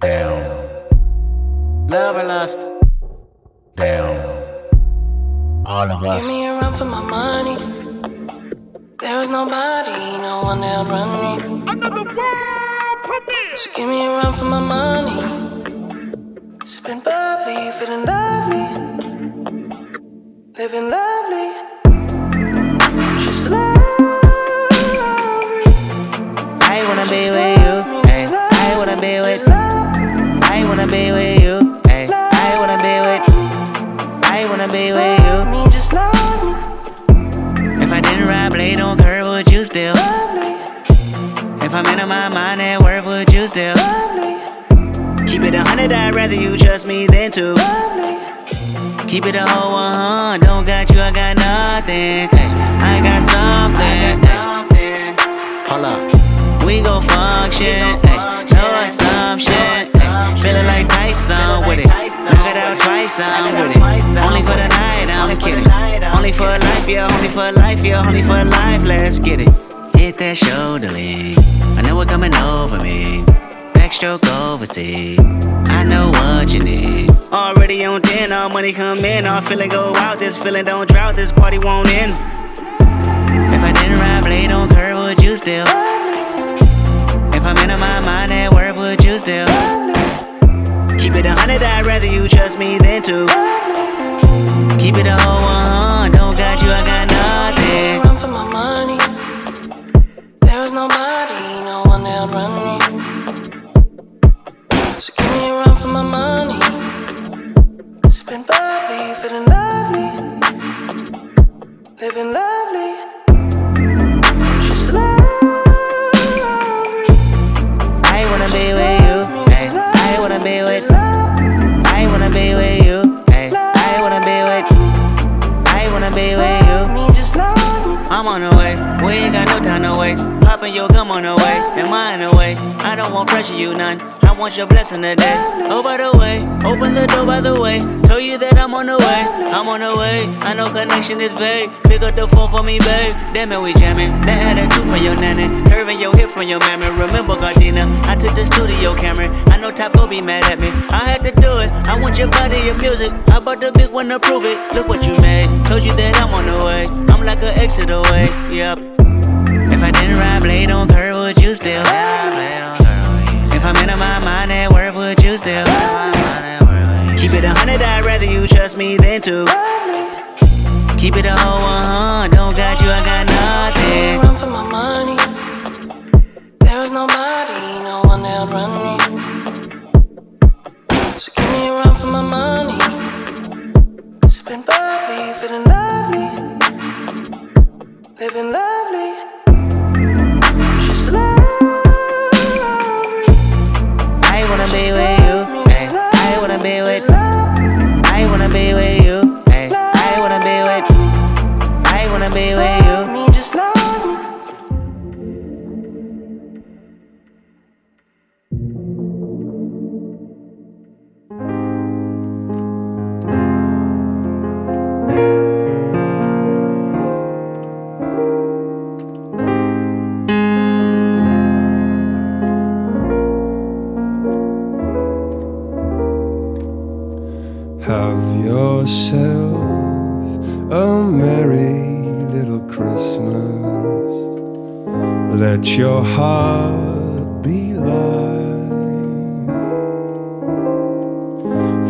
Down. Love or lust? Down. All of us. Give me a run for my money. There is nobody, no one that'll run me. Another world premiere. So give me a run for my money. Sipping bubbly, feeling lovely. Living lovely. Wanna be with you. Ay, I wanna be with. I wanna be with you. Love me, just love me. If I didn't ride blade on curve, would you still? Lovely, If I'm in my mind at work, would you still? lovely, Keep it a hundred, I'd rather you trust me than to. Keep it a whole one, don't got you, I got nothing. Ay, I got something. ay. Hold up, we gon' function. ay, no assumption. I'm with it. Only for the night, I'm kidding. Only for life, yeah, only for life, yeah, only for life. Let's get it. Hit that shoulder lean. I know it coming over me. Backstroke overseas. I know what you need. Already on 10, all money come in. All feeling go out. This feeling don't drought. This party won't end. If I didn't ride blade on curve, would you still? If I'm in my mind at work, would you still? Keep it a hundred, I'd rather you trust me than to. Keep it a whole one, oh don't got you, I got nothing. Run for my money. There is nobody, no one that'll run me. So give me a run for my money. Sipping bubbly, feeling lovely, living lovely. On the way, in the way? I don't want pressure, you none. I want your blessing today. Oh, by the way, open the door by the way. Told you that I'm on the way, I'm on the way. I know connection is vague. Pick up the phone for me, babe. Damn it, we jamming. That had a two from your nanny, curving your hip from your mammy. Remember, Gardena, I took the studio camera. I know go be mad at me. I had to do it. I want your body, your music. I bought the big one to prove it. Look what you made. Told you that I'm on the way. I'm like an exit away. Yep. If I didn't ride blade on curve, would you still? If I'm in my mind at work, would you still? Keep it a hundred, I'd rather you trust me than to. Keep it a whole one, don't got you, I got nothing. Run for my money. There is nobody, no one that'll run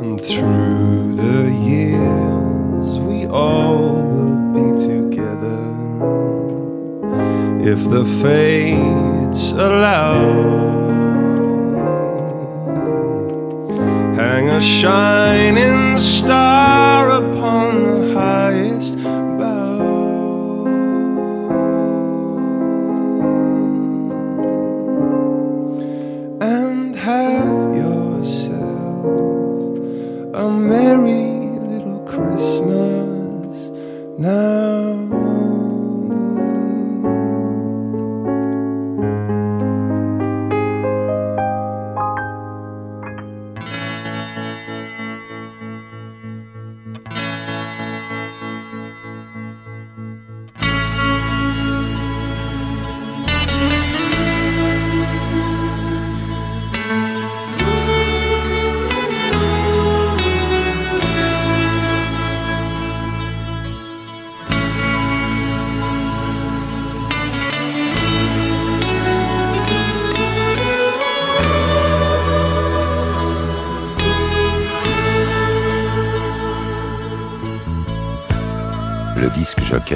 And through the years, we all will be together if the fates allow.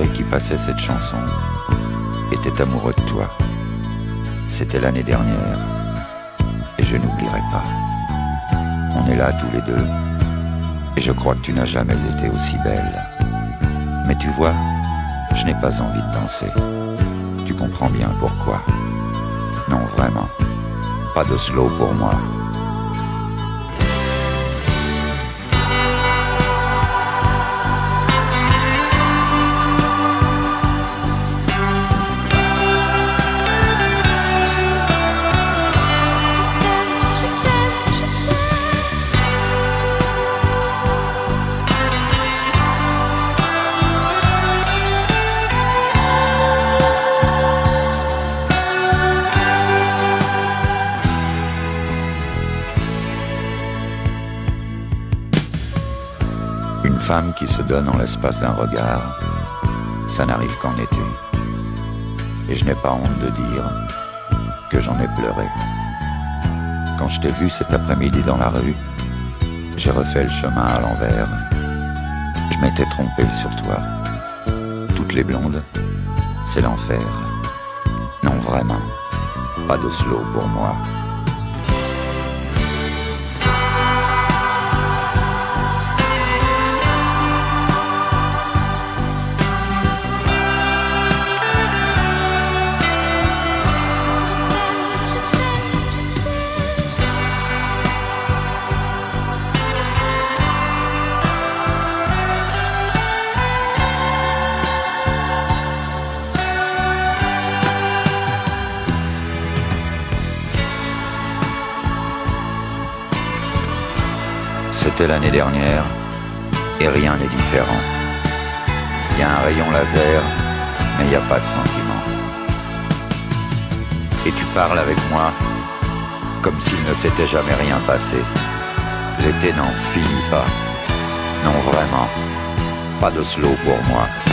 Qui passait cette chanson était amoureux de toi. C'était l'année dernière et je n'oublierai pas. On est là tous les deux et je crois que tu n'as jamais été aussi belle. Mais tu vois, je n'ai pas envie de danser. Tu comprends bien pourquoi. Non, vraiment. Pas de slow pour moi. Qui se donne en l'espace d'un regard, ça n'arrive qu'en été. Et je n'ai pas honte de dire que j'en ai pleuré. Quand je t'ai vu cet après-midi dans la rue, j'ai refait le chemin à l'envers. Je m'étais trompé sur toi. Toutes les blondes, c'est l'enfer. Non, vraiment, pas de slow pour moi. L'année dernière et rien n'est différent. Il y a un rayon laser, mais il n'y a pas de sentiment. Et tu parles avec moi comme s'il ne s'était jamais rien passé. L'été n'en finit pas. Non, vraiment. Pas de slow pour moi.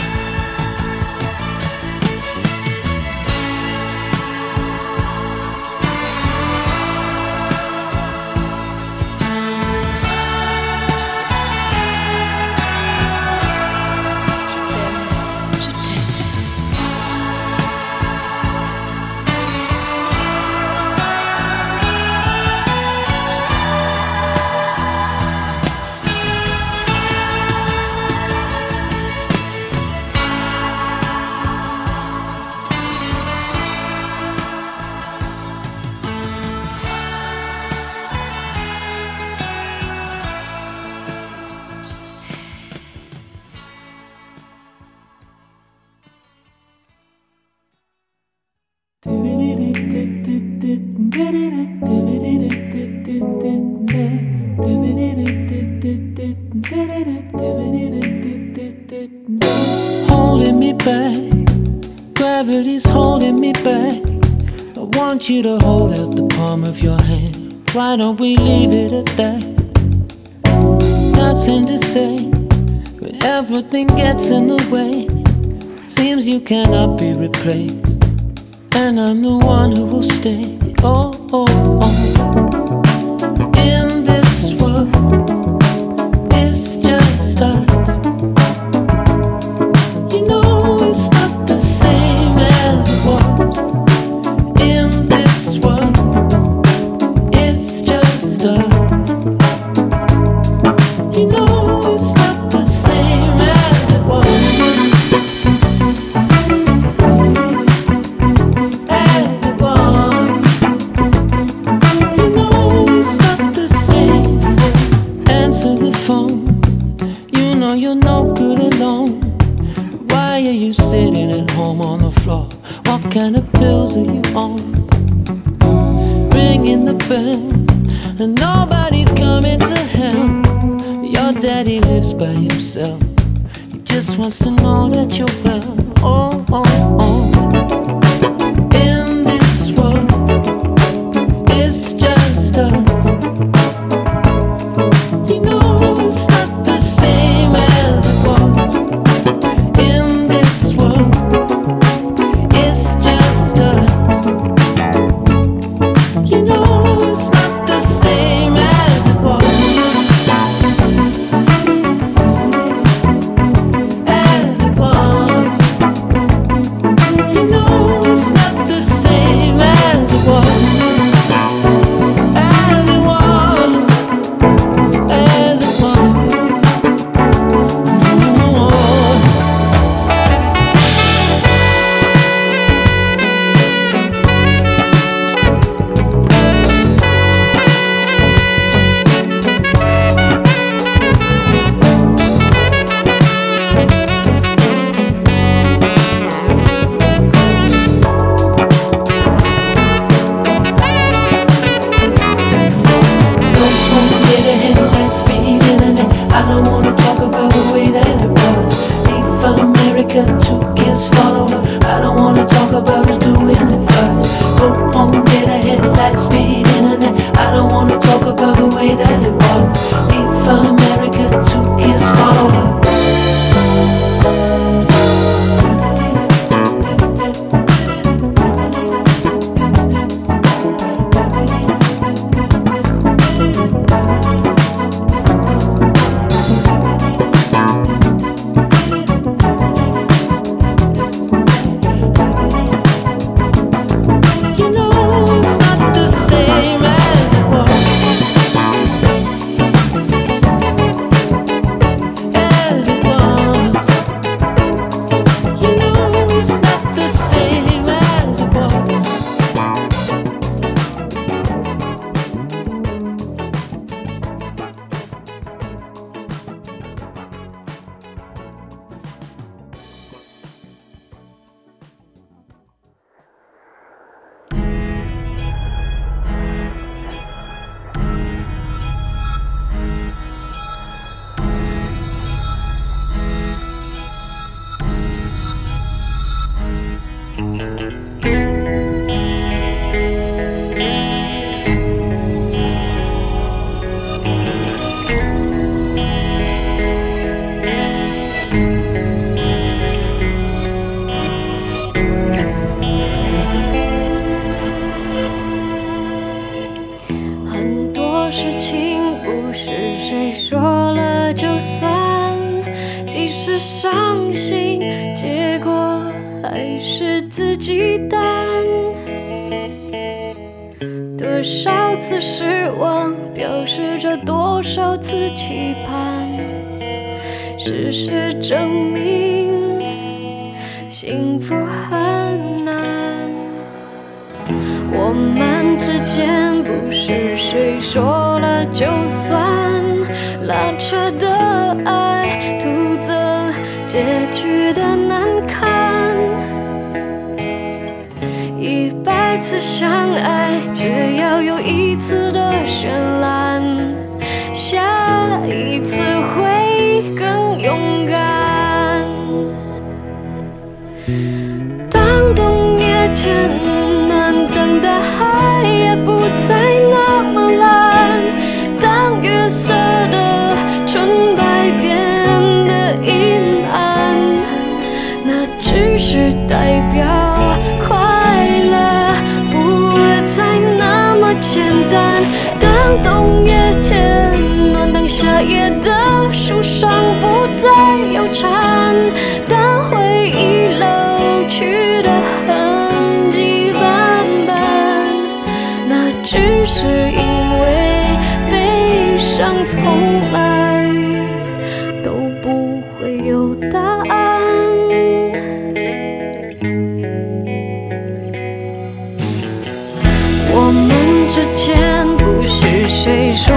Want you to hold out the palm of your hand. Why don't we leave it at that? Nothing to say, but everything gets in the way. Seems you cannot be replaced, and I'm the one who will stay. Oh, oh, oh. I don't wanna talk about the way that it. Leave America took his follower. I don't wanna talk about 次期盼。事实证明，幸福很难。我们之间不是谁说了就算，拉扯的爱，徒增结局的难堪。一百次相爱，只要有一次的绚烂，一次会更勇敢。当冬夜渐暖，当大海也不再夏夜的树上不再有蝉，当回忆老去的痕迹斑斑，那只是因为悲伤从来都不会有答案。我们之间不是谁说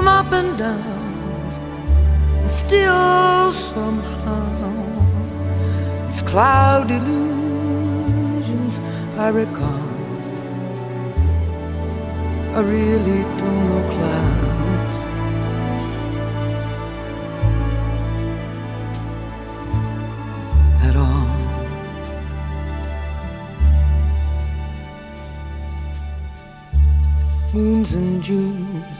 from up and down, and still somehow it's cloud illusions I recall. I really don't know clouds. At all. moons and Junes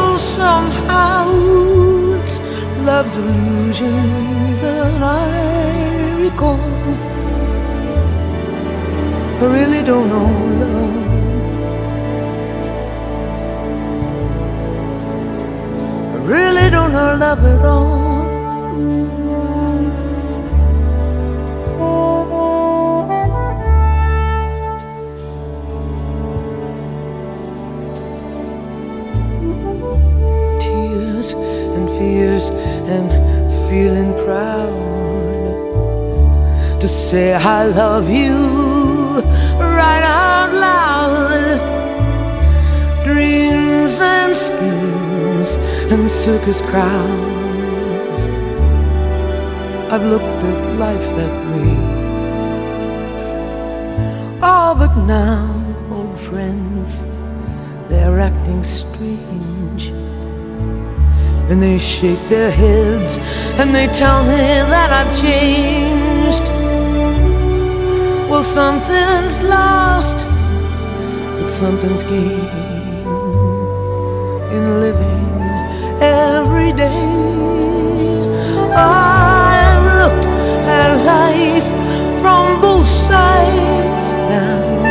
somehow it's love's illusions that I recall. I really don't know love. I really don't know love at all. And fears and feeling proud to say I love you right out loud. Dreams and schemes and circus crowds. I've looked at life that way. Oh, but now, old friends, they're acting strange. And they shake their heads and they tell me that I've changed. Well, something's lost, but something's gained in living every day. I've looked at life from both sides now,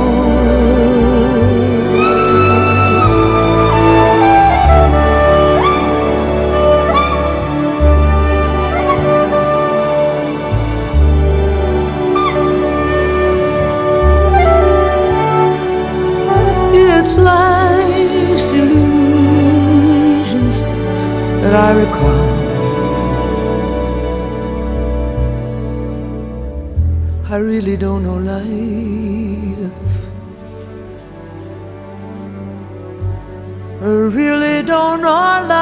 That I recall. I really don't know life. I really don't know life